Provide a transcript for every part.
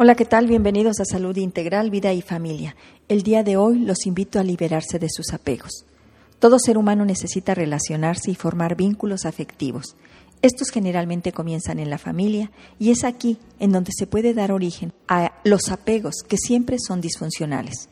Hola, ¿qué tal? Bienvenidos a Salud Integral, Vida y Familia. El día de hoy los invito a liberarse de sus apegos. Todo ser humano necesita relacionarse y formar vínculos afectivos. Estos generalmente comienzan en la familia y es aquí en donde se puede dar origen a los apegos que siempre son disfuncionales.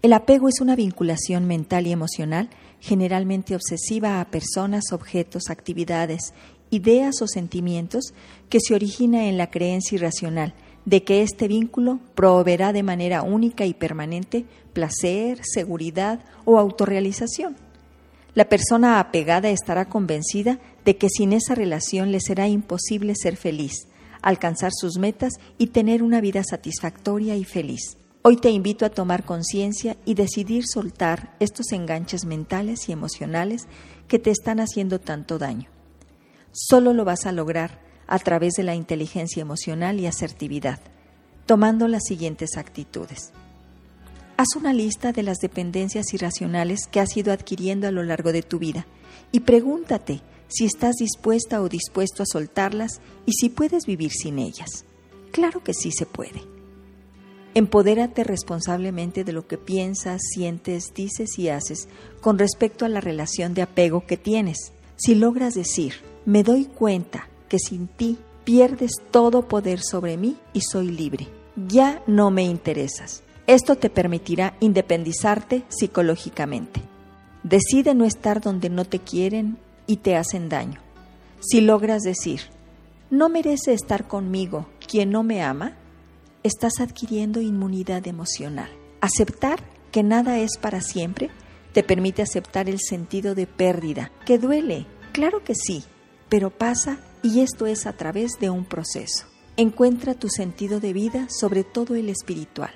El apego es una vinculación mental y emocional generalmente obsesiva a personas, objetos, actividades, ideas o sentimientos que se origina en la creencia irracional de que este vínculo proveerá de manera única y permanente placer, seguridad o autorrealización. La persona apegada estará convencida de que sin esa relación le será imposible ser feliz, alcanzar sus metas y tener una vida satisfactoria y feliz. Hoy te invito a tomar conciencia y decidir soltar estos enganches mentales y emocionales que te están haciendo tanto daño. Solo lo vas a lograr a través de la inteligencia emocional y asertividad, tomando las siguientes actitudes. Haz una lista de las dependencias irracionales que has ido adquiriendo a lo largo de tu vida y pregúntate si estás dispuesta o dispuesto a soltarlas y si puedes vivir sin ellas. Claro que sí se puede. Empodérate responsablemente de lo que piensas, sientes, dices y haces con respecto a la relación de apego que tienes. Si logras decir, me doy cuenta sin ti pierdes todo poder sobre mí y soy libre. Ya no me interesas. Esto te permitirá independizarte psicológicamente. Decide no estar donde no te quieren y te hacen daño. Si logras decir, no merece estar conmigo quien no me ama, estás adquiriendo inmunidad emocional. Aceptar que nada es para siempre te permite aceptar el sentido de pérdida, que duele, claro que sí, pero pasa y esto es a través de un proceso. Encuentra tu sentido de vida, sobre todo el espiritual.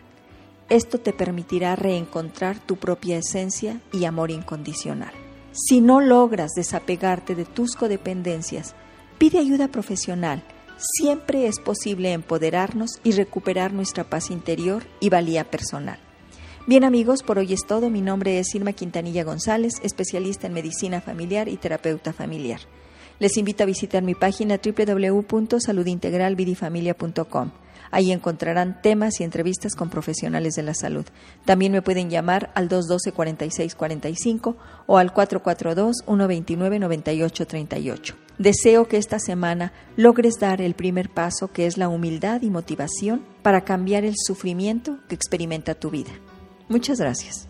Esto te permitirá reencontrar tu propia esencia y amor incondicional. Si no logras desapegarte de tus codependencias, pide ayuda profesional. Siempre es posible empoderarnos y recuperar nuestra paz interior y valía personal. Bien amigos, por hoy es todo. Mi nombre es Irma Quintanilla González, especialista en medicina familiar y terapeuta familiar. Les invito a visitar mi página www.saludintegralvidifamilia.com. Ahí encontrarán temas y entrevistas con profesionales de la salud. También me pueden llamar al 212-4645 o al 442-129-9838. Deseo que esta semana logres dar el primer paso que es la humildad y motivación para cambiar el sufrimiento que experimenta tu vida. Muchas gracias.